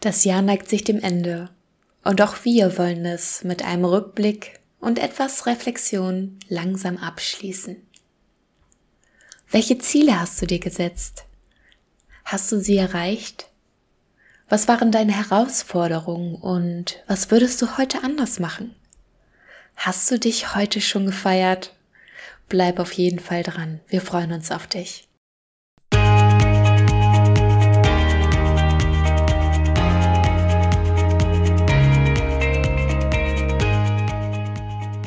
Das Jahr neigt sich dem Ende und auch wir wollen es mit einem Rückblick und etwas Reflexion langsam abschließen. Welche Ziele hast du dir gesetzt? Hast du sie erreicht? Was waren deine Herausforderungen und was würdest du heute anders machen? Hast du dich heute schon gefeiert? Bleib auf jeden Fall dran. Wir freuen uns auf dich.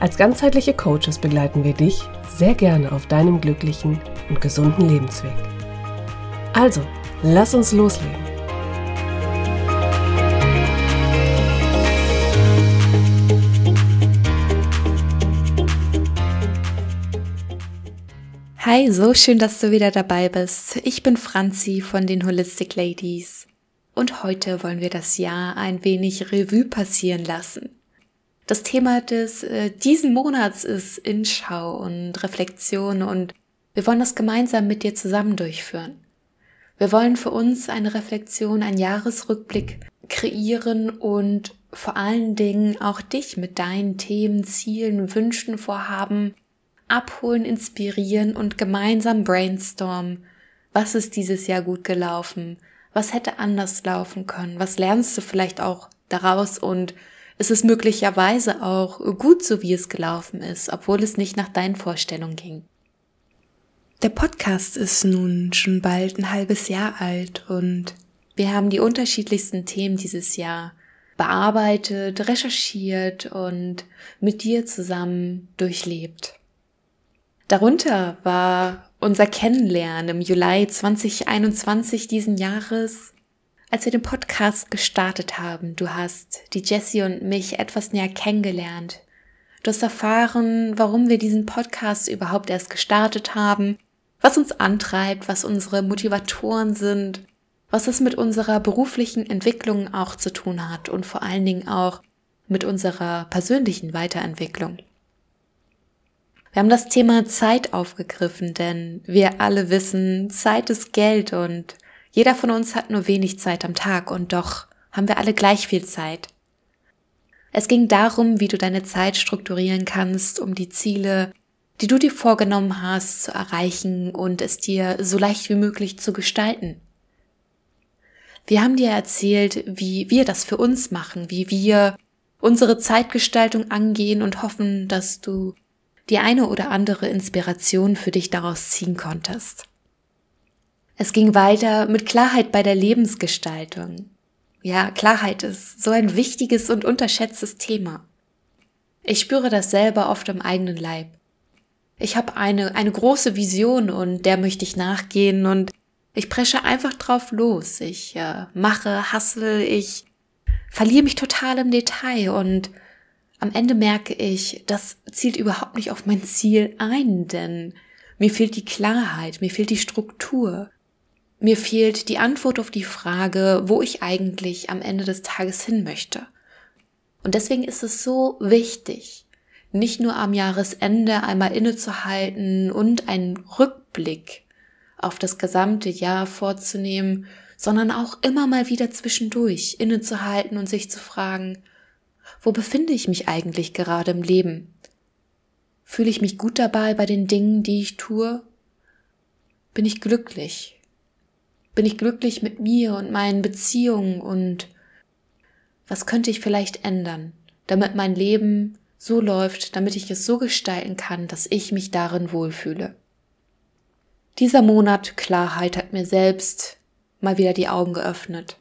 Als ganzheitliche Coaches begleiten wir dich sehr gerne auf deinem glücklichen und gesunden Lebensweg. Also, lass uns loslegen. Hi, so schön, dass du wieder dabei bist. Ich bin Franzi von den Holistic Ladies und heute wollen wir das Jahr ein wenig Revue passieren lassen. Das Thema des äh, diesen Monats ist Inschau und Reflexion und wir wollen das gemeinsam mit dir zusammen durchführen. Wir wollen für uns eine Reflexion, einen Jahresrückblick kreieren und vor allen Dingen auch dich mit deinen Themen, Zielen, Wünschen, Vorhaben abholen, inspirieren und gemeinsam brainstormen. Was ist dieses Jahr gut gelaufen? Was hätte anders laufen können? Was lernst du vielleicht auch daraus und ist es möglicherweise auch gut so, wie es gelaufen ist, obwohl es nicht nach deinen Vorstellungen ging? Der Podcast ist nun schon bald ein halbes Jahr alt und wir haben die unterschiedlichsten Themen dieses Jahr bearbeitet, recherchiert und mit dir zusammen durchlebt. Darunter war unser Kennenlernen im Juli 2021 diesen Jahres, als wir den Podcast gestartet haben. Du hast die Jessie und mich etwas näher kennengelernt. Du hast erfahren, warum wir diesen Podcast überhaupt erst gestartet haben was uns antreibt, was unsere Motivatoren sind, was es mit unserer beruflichen Entwicklung auch zu tun hat und vor allen Dingen auch mit unserer persönlichen Weiterentwicklung. Wir haben das Thema Zeit aufgegriffen, denn wir alle wissen, Zeit ist Geld und jeder von uns hat nur wenig Zeit am Tag und doch haben wir alle gleich viel Zeit. Es ging darum, wie du deine Zeit strukturieren kannst, um die Ziele die du dir vorgenommen hast zu erreichen und es dir so leicht wie möglich zu gestalten. Wir haben dir erzählt, wie wir das für uns machen, wie wir unsere Zeitgestaltung angehen und hoffen, dass du die eine oder andere Inspiration für dich daraus ziehen konntest. Es ging weiter mit Klarheit bei der Lebensgestaltung. Ja, Klarheit ist so ein wichtiges und unterschätztes Thema. Ich spüre das selber oft im eigenen Leib ich habe eine, eine große Vision und der möchte ich nachgehen und ich presche einfach drauf los. Ich äh, mache, hassle, ich verliere mich total im Detail und am Ende merke ich, das zielt überhaupt nicht auf mein Ziel ein, denn mir fehlt die Klarheit, mir fehlt die Struktur, mir fehlt die Antwort auf die Frage, wo ich eigentlich am Ende des Tages hin möchte. Und deswegen ist es so wichtig, nicht nur am Jahresende einmal innezuhalten und einen Rückblick auf das gesamte Jahr vorzunehmen, sondern auch immer mal wieder zwischendurch innezuhalten und sich zu fragen, wo befinde ich mich eigentlich gerade im Leben? Fühle ich mich gut dabei bei den Dingen, die ich tue? Bin ich glücklich? Bin ich glücklich mit mir und meinen Beziehungen und was könnte ich vielleicht ändern, damit mein Leben so läuft, damit ich es so gestalten kann, dass ich mich darin wohlfühle. Dieser Monat Klarheit hat mir selbst mal wieder die Augen geöffnet.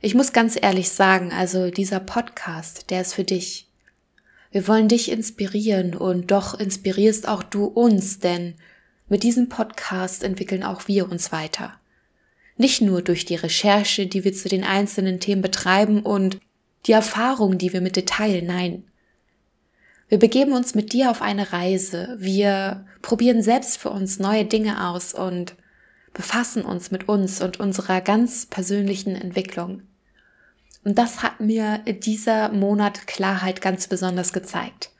Ich muss ganz ehrlich sagen, also dieser Podcast, der ist für dich. Wir wollen dich inspirieren und doch inspirierst auch du uns, denn mit diesem Podcast entwickeln auch wir uns weiter. Nicht nur durch die Recherche, die wir zu den einzelnen Themen betreiben und die Erfahrung, die wir mit Detail, nein, Wir begeben uns mit dir auf eine Reise. Wir probieren selbst für uns neue Dinge aus und befassen uns mit uns und unserer ganz persönlichen Entwicklung. Und das hat mir dieser Monat Klarheit ganz besonders gezeigt.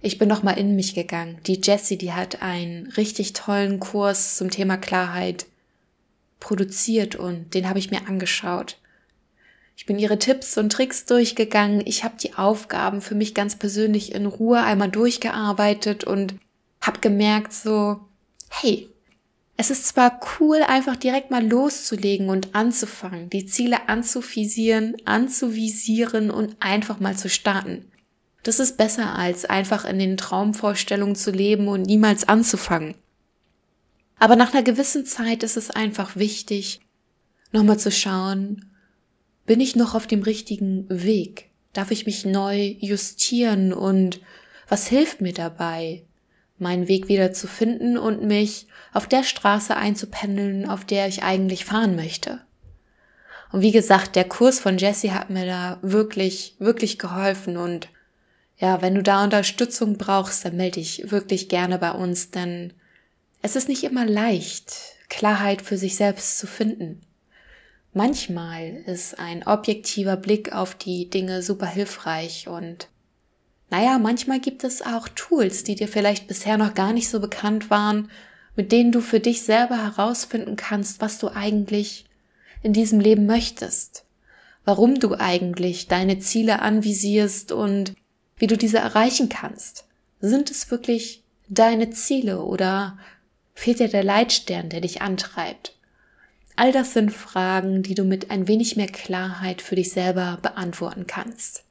Ich bin nochmal in mich gegangen. Die Jessie, die hat einen richtig tollen Kurs zum Thema Klarheit produziert und den habe ich mir angeschaut. Ich bin ihre Tipps und Tricks durchgegangen. Ich habe die Aufgaben für mich ganz persönlich in Ruhe einmal durchgearbeitet und habe gemerkt so, hey, es ist zwar cool, einfach direkt mal loszulegen und anzufangen, die Ziele anzuvisieren, anzuvisieren und einfach mal zu starten. Das ist besser als einfach in den Traumvorstellungen zu leben und niemals anzufangen. Aber nach einer gewissen Zeit ist es einfach wichtig, nochmal zu schauen, bin ich noch auf dem richtigen Weg? Darf ich mich neu justieren und was hilft mir dabei, meinen Weg wieder zu finden und mich auf der Straße einzupendeln, auf der ich eigentlich fahren möchte? Und wie gesagt, der Kurs von Jesse hat mir da wirklich, wirklich geholfen und ja, wenn du da Unterstützung brauchst, dann melde dich wirklich gerne bei uns, denn es ist nicht immer leicht, Klarheit für sich selbst zu finden. Manchmal ist ein objektiver Blick auf die Dinge super hilfreich und naja, manchmal gibt es auch Tools, die dir vielleicht bisher noch gar nicht so bekannt waren, mit denen du für dich selber herausfinden kannst, was du eigentlich in diesem Leben möchtest, warum du eigentlich deine Ziele anvisierst und wie du diese erreichen kannst. Sind es wirklich deine Ziele oder fehlt dir der Leitstern, der dich antreibt? All das sind Fragen, die du mit ein wenig mehr Klarheit für dich selber beantworten kannst.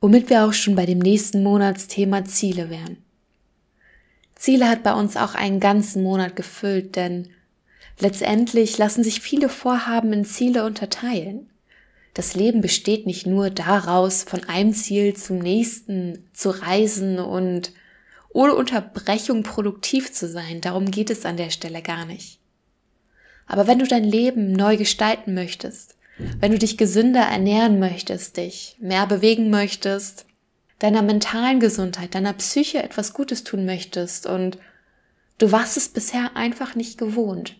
Womit wir auch schon bei dem nächsten Monatsthema Ziele wären. Ziele hat bei uns auch einen ganzen Monat gefüllt, denn letztendlich lassen sich viele Vorhaben in Ziele unterteilen das Leben besteht nicht nur daraus, von einem Ziel zum nächsten zu reisen und ohne Unterbrechung produktiv zu sein. Darum geht es an der Stelle gar nicht. Aber wenn du dein Leben neu gestalten möchtest, wenn du dich gesünder ernähren möchtest, dich mehr bewegen möchtest, deiner mentalen Gesundheit, deiner Psyche etwas Gutes tun möchtest und du warst es bisher einfach nicht gewohnt,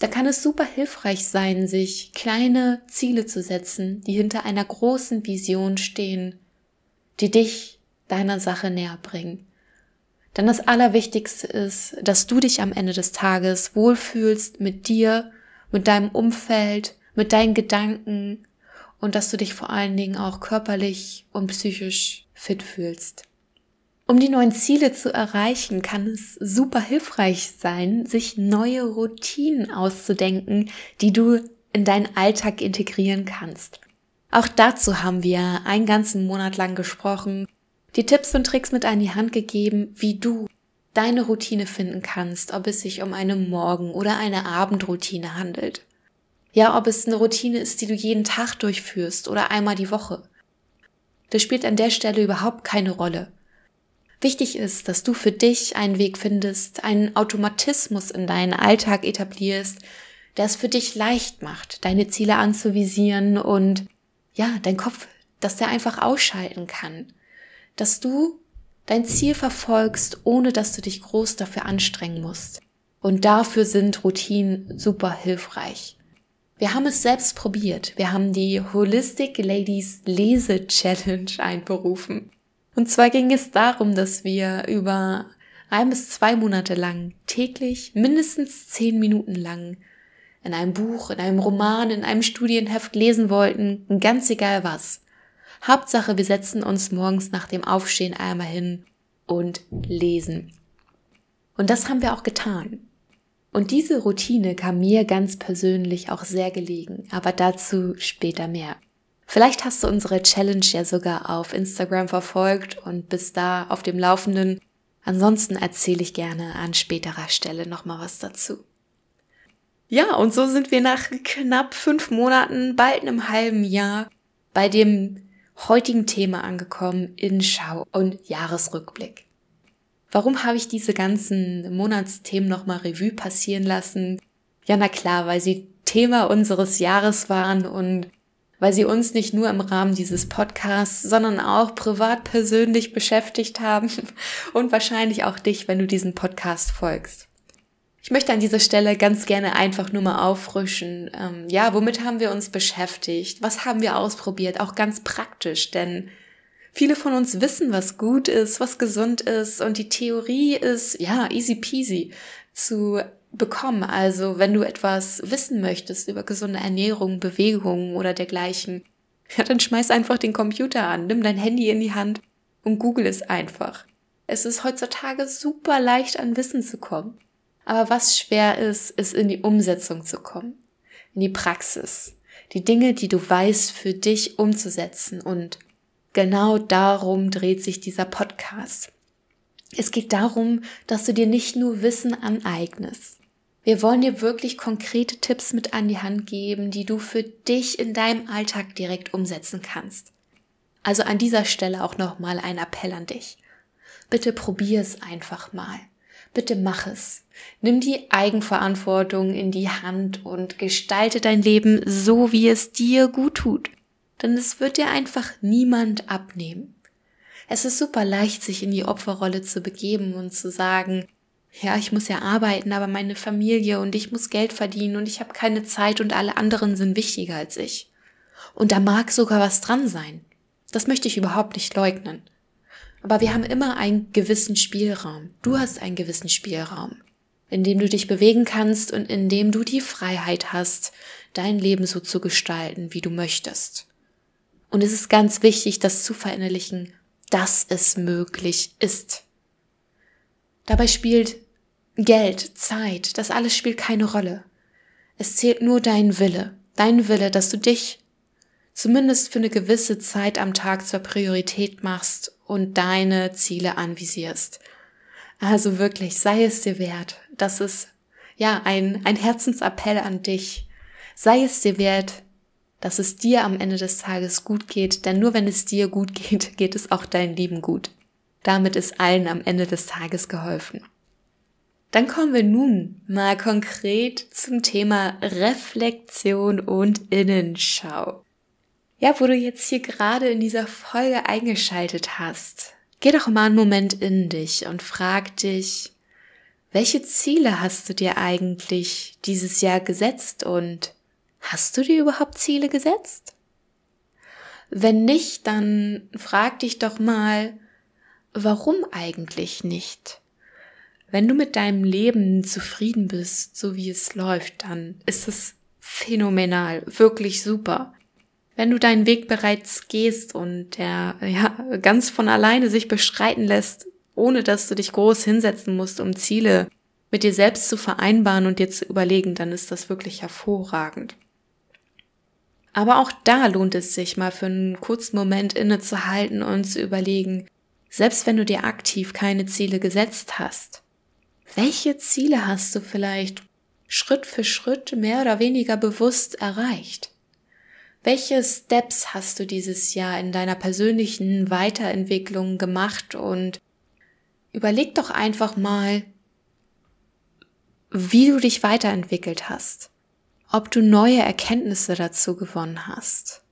da kann es super hilfreich sein, sich kleine Ziele zu setzen, die hinter einer großen Vision stehen, die dich deiner Sache näher bringen. Denn das Allerwichtigste ist, dass du dich am Ende des Tages wohlfühlst mit dir, mit deinem Umfeld, mit deinen Gedanken und dass du dich vor allen Dingen auch körperlich und psychisch fit fühlst. Um die neuen Ziele zu erreichen, kann es super hilfreich sein, sich neue Routinen auszudenken, die du in deinen Alltag integrieren kannst. Auch dazu haben wir einen ganzen Monat lang gesprochen, die Tipps und Tricks mit an die Hand gegeben, wie du deine Routine finden kannst, ob es sich um eine Morgen- oder eine Abendroutine handelt. Ja, ob es eine Routine ist, die du jeden Tag durchführst oder einmal die Woche. Das spielt an der Stelle überhaupt keine Rolle. Wichtig ist, dass du für dich einen Weg findest, einen Automatismus in deinen Alltag etablierst, der es für dich leicht macht, deine Ziele anzuvisieren und ja, dein Kopf, dass der einfach ausschalten kann. Dass du dein Ziel verfolgst, ohne dass du dich groß dafür anstrengen musst. Und dafür sind Routinen super hilfreich. Wir haben es selbst probiert. Wir haben die Holistic Ladies Lese Challenge einberufen. Und zwar ging es darum, dass wir über ein bis zwei Monate lang täglich mindestens zehn Minuten lang in einem Buch, in einem Roman, in einem Studienheft lesen wollten, ganz egal was. Hauptsache, wir setzen uns morgens nach dem Aufstehen einmal hin und lesen. Und das haben wir auch getan. Und diese Routine kam mir ganz persönlich auch sehr gelegen, aber dazu später mehr. Vielleicht hast du unsere Challenge ja sogar auf Instagram verfolgt und bist da auf dem Laufenden. Ansonsten erzähle ich gerne an späterer Stelle nochmal was dazu. Ja, und so sind wir nach knapp fünf Monaten, bald einem halben Jahr, bei dem heutigen Thema angekommen, in Schau und Jahresrückblick. Warum habe ich diese ganzen Monatsthemen nochmal Revue passieren lassen? Ja, na klar, weil sie Thema unseres Jahres waren und weil sie uns nicht nur im Rahmen dieses Podcasts, sondern auch privat persönlich beschäftigt haben und wahrscheinlich auch dich, wenn du diesen Podcast folgst. Ich möchte an dieser Stelle ganz gerne einfach nur mal auffrischen. Ähm, ja, womit haben wir uns beschäftigt? Was haben wir ausprobiert? Auch ganz praktisch, denn viele von uns wissen, was gut ist, was gesund ist und die Theorie ist, ja, easy peasy zu bekommen. Also wenn du etwas wissen möchtest über gesunde Ernährung, Bewegung oder dergleichen, ja, dann schmeiß einfach den Computer an, nimm dein Handy in die Hand und google es einfach. Es ist heutzutage super leicht an Wissen zu kommen. Aber was schwer ist, ist in die Umsetzung zu kommen, in die Praxis, die Dinge, die du weißt, für dich umzusetzen. Und genau darum dreht sich dieser Podcast. Es geht darum, dass du dir nicht nur Wissen aneignest, wir wollen dir wirklich konkrete Tipps mit an die Hand geben, die du für dich in deinem Alltag direkt umsetzen kannst. Also an dieser Stelle auch nochmal ein Appell an dich. Bitte probier es einfach mal. Bitte mach es. Nimm die Eigenverantwortung in die Hand und gestalte dein Leben so, wie es dir gut tut. Denn es wird dir einfach niemand abnehmen. Es ist super leicht, sich in die Opferrolle zu begeben und zu sagen, ja, ich muss ja arbeiten, aber meine Familie und ich muss Geld verdienen und ich habe keine Zeit und alle anderen sind wichtiger als ich. Und da mag sogar was dran sein. Das möchte ich überhaupt nicht leugnen. Aber wir haben immer einen gewissen Spielraum. Du hast einen gewissen Spielraum, in dem du dich bewegen kannst und in dem du die Freiheit hast, dein Leben so zu gestalten, wie du möchtest. Und es ist ganz wichtig, das zu verinnerlichen, dass es möglich ist. Dabei spielt Geld, Zeit, das alles spielt keine Rolle. Es zählt nur dein Wille, dein Wille, dass du dich zumindest für eine gewisse Zeit am Tag zur Priorität machst und deine Ziele anvisierst. Also wirklich, sei es dir wert. Das ist ja ein, ein Herzensappell an dich. Sei es dir wert, dass es dir am Ende des Tages gut geht, denn nur wenn es dir gut geht, geht es auch dein Leben gut. Damit ist allen am Ende des Tages geholfen. Dann kommen wir nun mal konkret zum Thema Reflexion und Innenschau. Ja, wo du jetzt hier gerade in dieser Folge eingeschaltet hast, geh doch mal einen Moment in dich und frag dich, welche Ziele hast du dir eigentlich dieses Jahr gesetzt und hast du dir überhaupt Ziele gesetzt? Wenn nicht, dann frag dich doch mal, warum eigentlich nicht? Wenn du mit deinem Leben zufrieden bist, so wie es läuft, dann ist es phänomenal, wirklich super. Wenn du deinen Weg bereits gehst und der ja ganz von alleine sich bestreiten lässt, ohne dass du dich groß hinsetzen musst, um Ziele mit dir selbst zu vereinbaren und dir zu überlegen, dann ist das wirklich hervorragend. Aber auch da lohnt es sich mal für einen kurzen Moment innezuhalten und zu überlegen, selbst wenn du dir aktiv keine Ziele gesetzt hast, welche Ziele hast du vielleicht Schritt für Schritt mehr oder weniger bewusst erreicht? Welche Steps hast du dieses Jahr in deiner persönlichen Weiterentwicklung gemacht und überleg doch einfach mal, wie du dich weiterentwickelt hast, ob du neue Erkenntnisse dazu gewonnen hast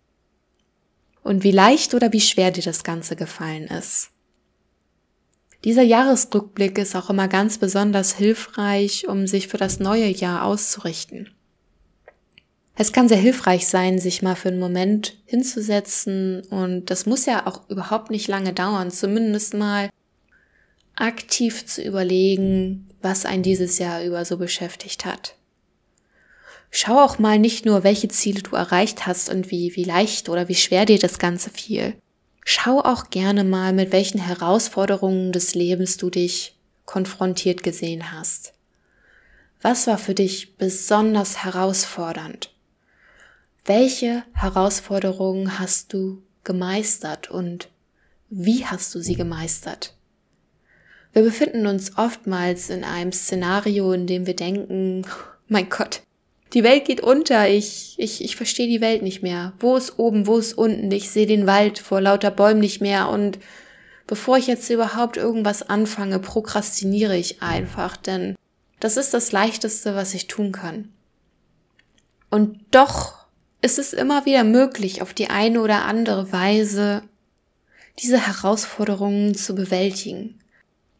und wie leicht oder wie schwer dir das Ganze gefallen ist. Dieser Jahresrückblick ist auch immer ganz besonders hilfreich, um sich für das neue Jahr auszurichten. Es kann sehr hilfreich sein, sich mal für einen Moment hinzusetzen und das muss ja auch überhaupt nicht lange dauern, zumindest mal aktiv zu überlegen, was ein dieses Jahr über so beschäftigt hat. Schau auch mal nicht nur, welche Ziele du erreicht hast und wie, wie leicht oder wie schwer dir das Ganze fiel, Schau auch gerne mal, mit welchen Herausforderungen des Lebens du dich konfrontiert gesehen hast. Was war für dich besonders herausfordernd? Welche Herausforderungen hast du gemeistert und wie hast du sie gemeistert? Wir befinden uns oftmals in einem Szenario, in dem wir denken, mein Gott, die Welt geht unter, ich, ich, ich verstehe die Welt nicht mehr. Wo ist oben, wo ist unten? Ich sehe den Wald vor lauter Bäumen nicht mehr und bevor ich jetzt überhaupt irgendwas anfange, prokrastiniere ich einfach, denn das ist das Leichteste, was ich tun kann. Und doch ist es immer wieder möglich, auf die eine oder andere Weise diese Herausforderungen zu bewältigen.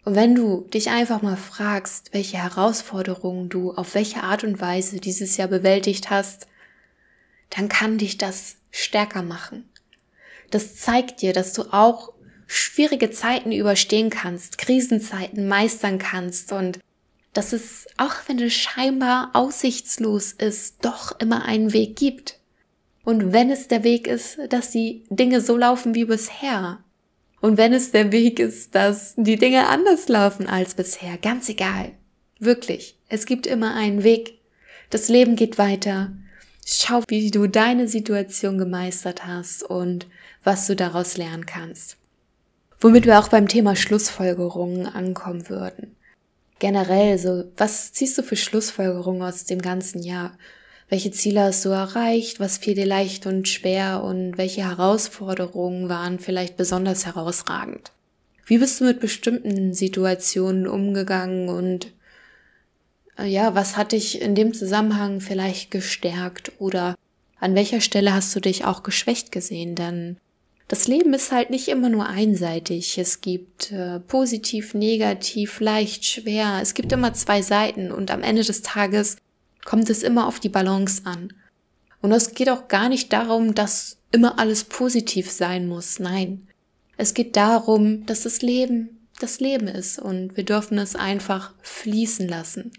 Und wenn du dich einfach mal fragst, welche Herausforderungen du auf welche Art und Weise dieses Jahr bewältigt hast, dann kann dich das stärker machen. Das zeigt dir, dass du auch schwierige Zeiten überstehen kannst, Krisenzeiten meistern kannst und dass es, auch wenn es scheinbar aussichtslos ist, doch immer einen Weg gibt. Und wenn es der Weg ist, dass die Dinge so laufen wie bisher. Und wenn es der Weg ist, dass die Dinge anders laufen als bisher, ganz egal. Wirklich. Es gibt immer einen Weg. Das Leben geht weiter. Schau, wie du deine Situation gemeistert hast und was du daraus lernen kannst. Womit wir auch beim Thema Schlussfolgerungen ankommen würden. Generell, so, was ziehst du für Schlussfolgerungen aus dem ganzen Jahr? Welche Ziele hast du erreicht? Was fiel dir leicht und schwer? Und welche Herausforderungen waren vielleicht besonders herausragend? Wie bist du mit bestimmten Situationen umgegangen und äh, ja, was hat dich in dem Zusammenhang vielleicht gestärkt oder an welcher Stelle hast du dich auch geschwächt gesehen? Denn das Leben ist halt nicht immer nur einseitig. Es gibt äh, positiv, negativ, leicht, schwer. Es gibt immer zwei Seiten und am Ende des Tages kommt es immer auf die Balance an. Und es geht auch gar nicht darum, dass immer alles positiv sein muss. Nein. Es geht darum, dass das Leben das Leben ist und wir dürfen es einfach fließen lassen.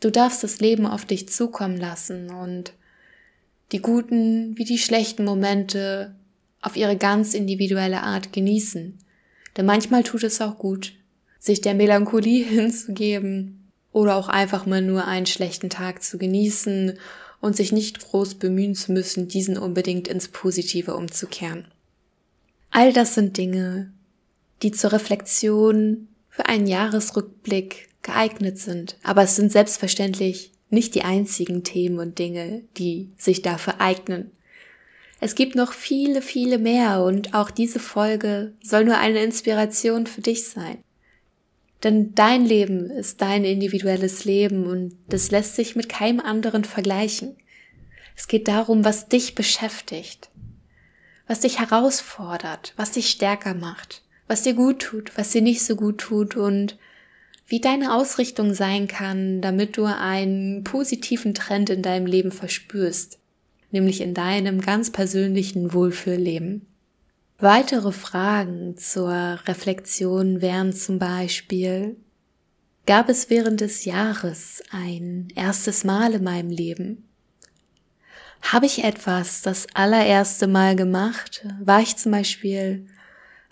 Du darfst das Leben auf dich zukommen lassen und die guten wie die schlechten Momente auf ihre ganz individuelle Art genießen. Denn manchmal tut es auch gut, sich der Melancholie hinzugeben oder auch einfach mal nur einen schlechten Tag zu genießen und sich nicht groß bemühen zu müssen, diesen unbedingt ins Positive umzukehren. All das sind Dinge, die zur Reflexion für einen Jahresrückblick geeignet sind, aber es sind selbstverständlich nicht die einzigen Themen und Dinge, die sich dafür eignen. Es gibt noch viele, viele mehr und auch diese Folge soll nur eine Inspiration für dich sein. Denn dein Leben ist dein individuelles Leben und das lässt sich mit keinem anderen vergleichen. Es geht darum, was dich beschäftigt, was dich herausfordert, was dich stärker macht, was dir gut tut, was dir nicht so gut tut und wie deine Ausrichtung sein kann, damit du einen positiven Trend in deinem Leben verspürst, nämlich in deinem ganz persönlichen Wohlfühlleben. Weitere Fragen zur Reflexion wären zum Beispiel, gab es während des Jahres ein erstes Mal in meinem Leben? Habe ich etwas das allererste Mal gemacht? War ich zum Beispiel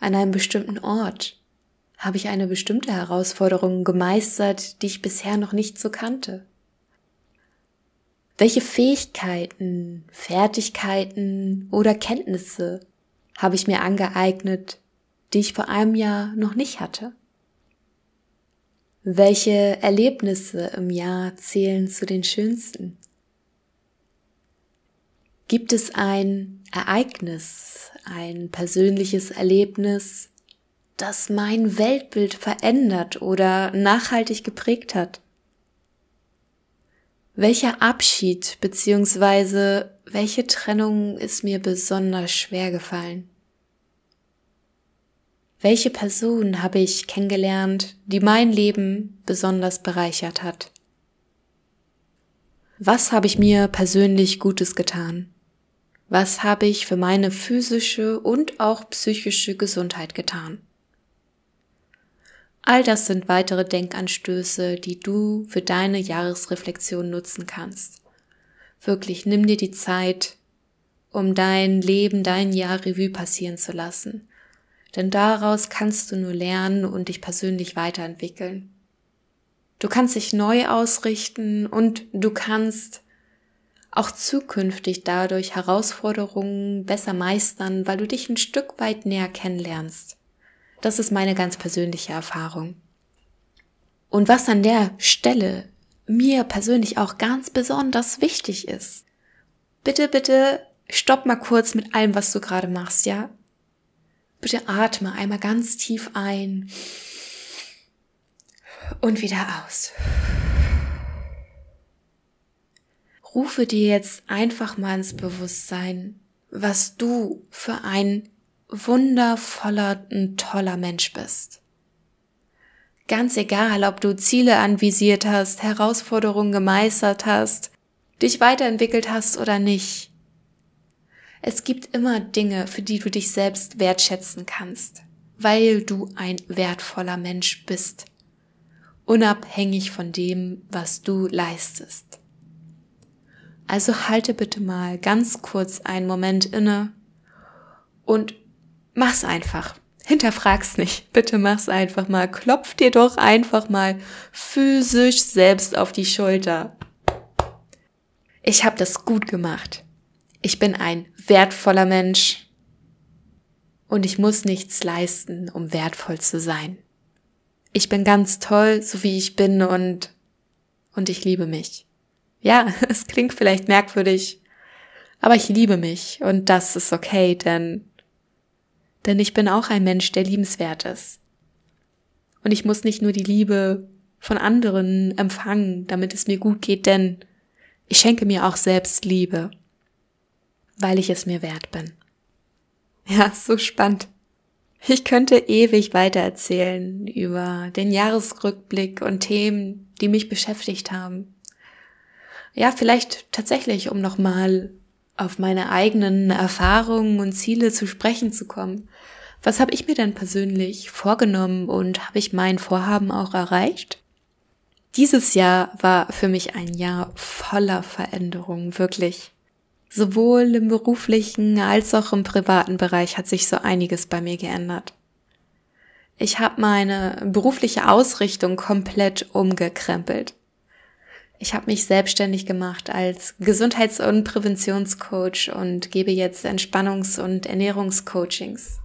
an einem bestimmten Ort? Habe ich eine bestimmte Herausforderung gemeistert, die ich bisher noch nicht so kannte? Welche Fähigkeiten, Fertigkeiten oder Kenntnisse habe ich mir angeeignet, die ich vor einem Jahr noch nicht hatte? Welche Erlebnisse im Jahr zählen zu den schönsten? Gibt es ein Ereignis, ein persönliches Erlebnis, das mein Weltbild verändert oder nachhaltig geprägt hat? Welcher Abschied bzw. welche Trennung ist mir besonders schwer gefallen? Welche Person habe ich kennengelernt, die mein Leben besonders bereichert hat? Was habe ich mir persönlich Gutes getan? Was habe ich für meine physische und auch psychische Gesundheit getan? All das sind weitere Denkanstöße, die du für deine Jahresreflexion nutzen kannst. Wirklich, nimm dir die Zeit, um dein Leben, dein Jahr Revue passieren zu lassen. Denn daraus kannst du nur lernen und dich persönlich weiterentwickeln. Du kannst dich neu ausrichten und du kannst auch zukünftig dadurch Herausforderungen besser meistern, weil du dich ein Stück weit näher kennenlernst. Das ist meine ganz persönliche Erfahrung. Und was an der Stelle mir persönlich auch ganz besonders wichtig ist, bitte, bitte stopp mal kurz mit allem, was du gerade machst, ja? Bitte atme einmal ganz tief ein und wieder aus. rufe dir jetzt einfach mal ins Bewusstsein, was du für ein wundervoller und toller Mensch bist. Ganz egal, ob du Ziele anvisiert hast, Herausforderungen gemeistert hast, dich weiterentwickelt hast oder nicht. Es gibt immer Dinge, für die du dich selbst wertschätzen kannst, weil du ein wertvoller Mensch bist, unabhängig von dem, was du leistest. Also halte bitte mal ganz kurz einen Moment inne und mach's einfach. Hinterfrag's nicht. Bitte mach's einfach mal. Klopf dir doch einfach mal physisch selbst auf die Schulter. Ich habe das gut gemacht. Ich bin ein wertvoller Mensch. Und ich muss nichts leisten, um wertvoll zu sein. Ich bin ganz toll, so wie ich bin und, und ich liebe mich. Ja, es klingt vielleicht merkwürdig, aber ich liebe mich und das ist okay, denn, denn ich bin auch ein Mensch, der liebenswert ist. Und ich muss nicht nur die Liebe von anderen empfangen, damit es mir gut geht, denn ich schenke mir auch selbst Liebe, weil ich es mir wert bin. Ja, so spannend. Ich könnte ewig weiter erzählen über den Jahresrückblick und Themen, die mich beschäftigt haben ja, vielleicht tatsächlich, um nochmal auf meine eigenen Erfahrungen und Ziele zu sprechen zu kommen. Was habe ich mir denn persönlich vorgenommen und habe ich mein Vorhaben auch erreicht? Dieses Jahr war für mich ein Jahr voller Veränderungen, wirklich. Sowohl im beruflichen als auch im privaten Bereich hat sich so einiges bei mir geändert. Ich habe meine berufliche Ausrichtung komplett umgekrempelt. Ich habe mich selbstständig gemacht als Gesundheits- und Präventionscoach und gebe jetzt Entspannungs- und Ernährungscoachings.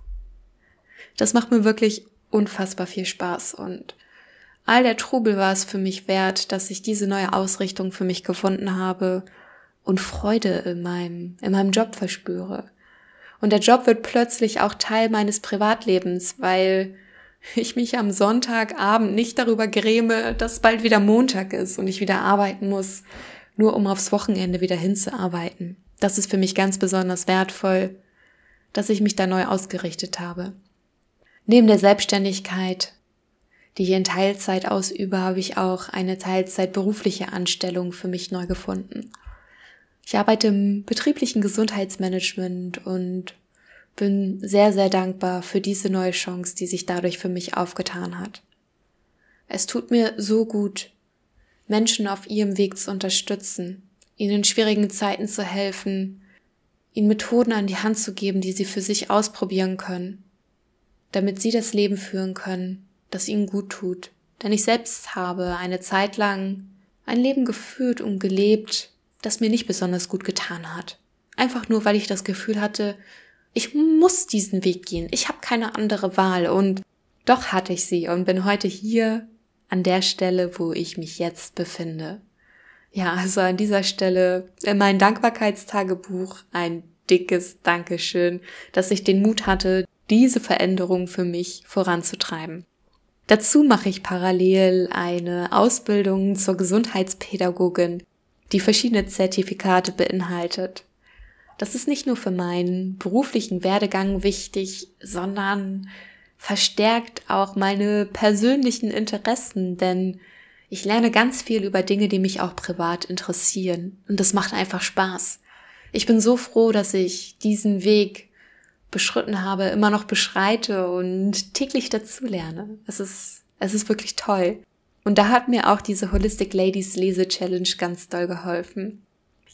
Das macht mir wirklich unfassbar viel Spaß und all der Trubel war es für mich wert, dass ich diese neue Ausrichtung für mich gefunden habe und Freude in meinem, in meinem Job verspüre. Und der Job wird plötzlich auch Teil meines Privatlebens, weil ich mich am Sonntagabend nicht darüber gräme, dass bald wieder Montag ist und ich wieder arbeiten muss, nur um aufs Wochenende wieder hinzuarbeiten. Das ist für mich ganz besonders wertvoll, dass ich mich da neu ausgerichtet habe. Neben der Selbstständigkeit, die ich in Teilzeit ausübe, habe ich auch eine Teilzeit berufliche Anstellung für mich neu gefunden. Ich arbeite im betrieblichen Gesundheitsmanagement und bin sehr, sehr dankbar für diese neue Chance, die sich dadurch für mich aufgetan hat. Es tut mir so gut, Menschen auf ihrem Weg zu unterstützen, ihnen in schwierigen Zeiten zu helfen, ihnen Methoden an die Hand zu geben, die sie für sich ausprobieren können, damit sie das Leben führen können, das ihnen gut tut. Denn ich selbst habe eine Zeit lang ein Leben geführt und gelebt, das mir nicht besonders gut getan hat. Einfach nur, weil ich das Gefühl hatte, ich muss diesen Weg gehen. Ich habe keine andere Wahl. Und doch hatte ich sie und bin heute hier an der Stelle, wo ich mich jetzt befinde. Ja, also an dieser Stelle in mein Dankbarkeitstagebuch ein dickes Dankeschön, dass ich den Mut hatte, diese Veränderung für mich voranzutreiben. Dazu mache ich parallel eine Ausbildung zur Gesundheitspädagogin, die verschiedene Zertifikate beinhaltet. Das ist nicht nur für meinen beruflichen Werdegang wichtig, sondern verstärkt auch meine persönlichen Interessen, denn ich lerne ganz viel über Dinge, die mich auch privat interessieren. Und das macht einfach Spaß. Ich bin so froh, dass ich diesen Weg beschritten habe, immer noch beschreite und täglich dazulerne. Es ist, es ist wirklich toll. Und da hat mir auch diese Holistic Ladies Lese Challenge ganz doll geholfen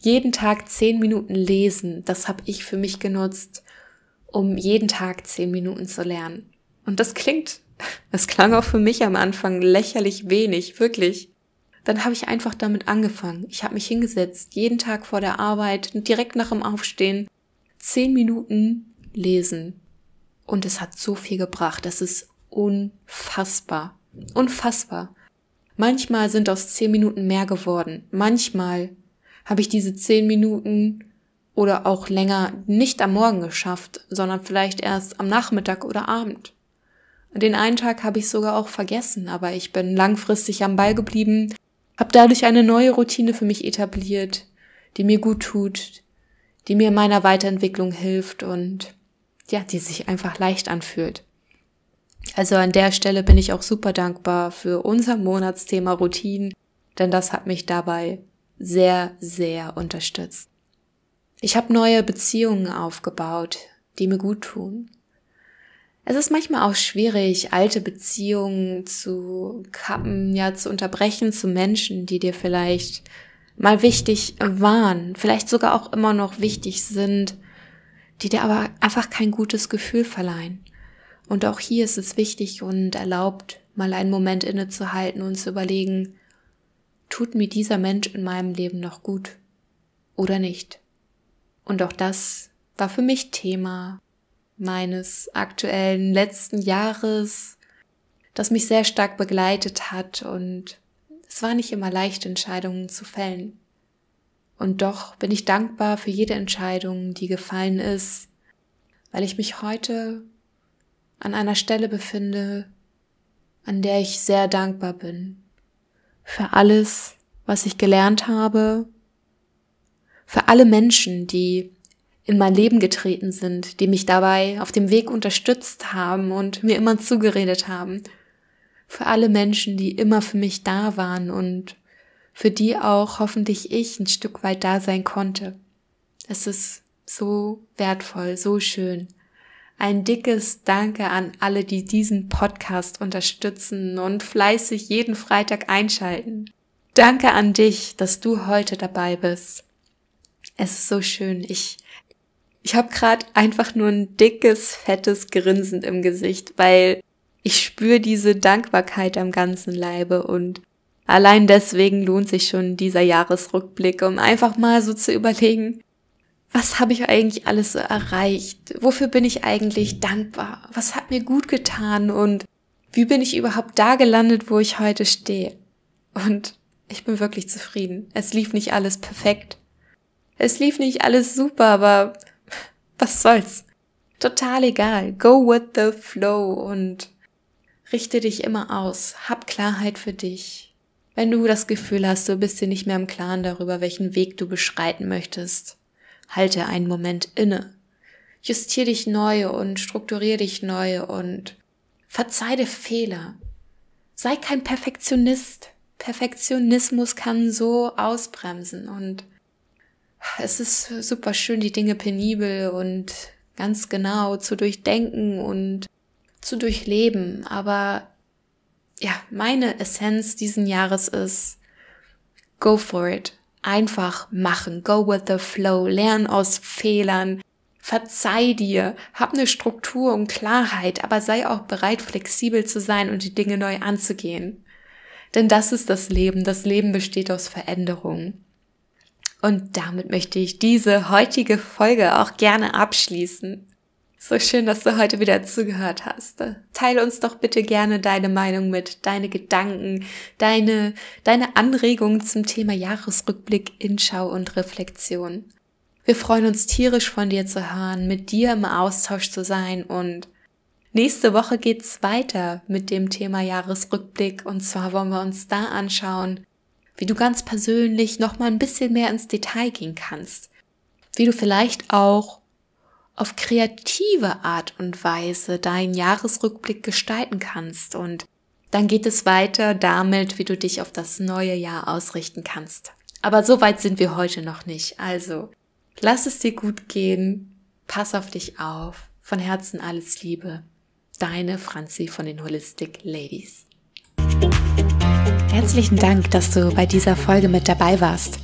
jeden Tag zehn Minuten lesen, das habe ich für mich genutzt, um jeden Tag zehn Minuten zu lernen. Und das klingt, es klang auch für mich am Anfang lächerlich wenig, wirklich. Dann habe ich einfach damit angefangen. Ich habe mich hingesetzt, jeden Tag vor der Arbeit und direkt nach dem Aufstehen zehn Minuten lesen. Und es hat so viel gebracht. Das ist unfassbar. Unfassbar. Manchmal sind aus zehn Minuten mehr geworden. Manchmal habe ich diese zehn Minuten oder auch länger nicht am Morgen geschafft, sondern vielleicht erst am Nachmittag oder Abend. Den einen Tag habe ich sogar auch vergessen, aber ich bin langfristig am Ball geblieben, habe dadurch eine neue Routine für mich etabliert, die mir gut tut, die mir in meiner Weiterentwicklung hilft und ja, die sich einfach leicht anfühlt. Also an der Stelle bin ich auch super dankbar für unser Monatsthema Routinen, denn das hat mich dabei sehr, sehr unterstützt. Ich habe neue Beziehungen aufgebaut, die mir gut tun. Es ist manchmal auch schwierig, alte Beziehungen zu kappen, ja, zu unterbrechen zu Menschen, die dir vielleicht mal wichtig waren, vielleicht sogar auch immer noch wichtig sind, die dir aber einfach kein gutes Gefühl verleihen. Und auch hier ist es wichtig und erlaubt, mal einen Moment innezuhalten und zu überlegen, tut mir dieser Mensch in meinem Leben noch gut oder nicht? Und auch das war für mich Thema meines aktuellen letzten Jahres, das mich sehr stark begleitet hat und es war nicht immer leicht, Entscheidungen zu fällen. Und doch bin ich dankbar für jede Entscheidung, die gefallen ist, weil ich mich heute an einer Stelle befinde, an der ich sehr dankbar bin. Für alles, was ich gelernt habe, für alle Menschen, die in mein Leben getreten sind, die mich dabei auf dem Weg unterstützt haben und mir immer zugeredet haben. Für alle Menschen, die immer für mich da waren und für die auch hoffentlich ich ein Stück weit da sein konnte. Es ist so wertvoll, so schön. Ein dickes Danke an alle, die diesen Podcast unterstützen und fleißig jeden Freitag einschalten. Danke an dich, dass du heute dabei bist. Es ist so schön. Ich ich habe gerade einfach nur ein dickes, fettes Grinsen im Gesicht, weil ich spüre diese Dankbarkeit am ganzen Leibe und allein deswegen lohnt sich schon dieser Jahresrückblick, um einfach mal so zu überlegen, was habe ich eigentlich alles so erreicht? Wofür bin ich eigentlich dankbar? Was hat mir gut getan und wie bin ich überhaupt da gelandet, wo ich heute stehe? Und ich bin wirklich zufrieden. Es lief nicht alles perfekt. Es lief nicht alles super, aber was soll's? Total egal. Go with the flow und richte dich immer aus. Hab Klarheit für dich. Wenn du das Gefühl hast, du bist dir nicht mehr im Klaren darüber, welchen Weg du beschreiten möchtest, halte einen Moment inne. Justier dich neu und strukturier dich neu und verzeih dir Fehler. Sei kein Perfektionist. Perfektionismus kann so ausbremsen und es ist super schön, die Dinge penibel und ganz genau zu durchdenken und zu durchleben. Aber ja, meine Essenz diesen Jahres ist, go for it. Einfach machen. Go with the flow. Lern aus Fehlern. Verzeih dir. Hab eine Struktur und Klarheit, aber sei auch bereit, flexibel zu sein und die Dinge neu anzugehen. Denn das ist das Leben. Das Leben besteht aus Veränderungen. Und damit möchte ich diese heutige Folge auch gerne abschließen. So schön, dass du heute wieder zugehört hast. Teile uns doch bitte gerne deine Meinung mit, deine Gedanken, deine, deine Anregungen zum Thema Jahresrückblick, Inschau und Reflexion. Wir freuen uns tierisch von dir zu hören, mit dir im Austausch zu sein und nächste Woche geht's weiter mit dem Thema Jahresrückblick und zwar wollen wir uns da anschauen, wie du ganz persönlich noch mal ein bisschen mehr ins Detail gehen kannst, wie du vielleicht auch auf kreative Art und Weise deinen Jahresrückblick gestalten kannst und dann geht es weiter damit, wie du dich auf das neue Jahr ausrichten kannst. Aber so weit sind wir heute noch nicht. Also, lass es dir gut gehen, pass auf dich auf. Von Herzen alles Liebe. Deine Franzi von den Holistic Ladies. Herzlichen Dank, dass du bei dieser Folge mit dabei warst.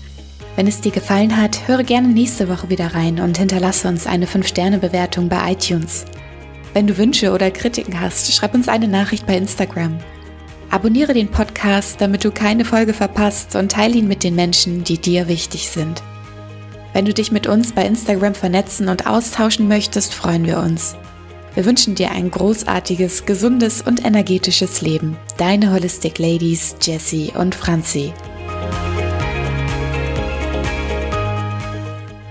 Wenn es dir gefallen hat, höre gerne nächste Woche wieder rein und hinterlasse uns eine 5-Sterne-Bewertung bei iTunes. Wenn du Wünsche oder Kritiken hast, schreib uns eine Nachricht bei Instagram. Abonniere den Podcast, damit du keine Folge verpasst und teile ihn mit den Menschen, die dir wichtig sind. Wenn du dich mit uns bei Instagram vernetzen und austauschen möchtest, freuen wir uns. Wir wünschen dir ein großartiges, gesundes und energetisches Leben. Deine Holistic Ladies Jessie und Franzi.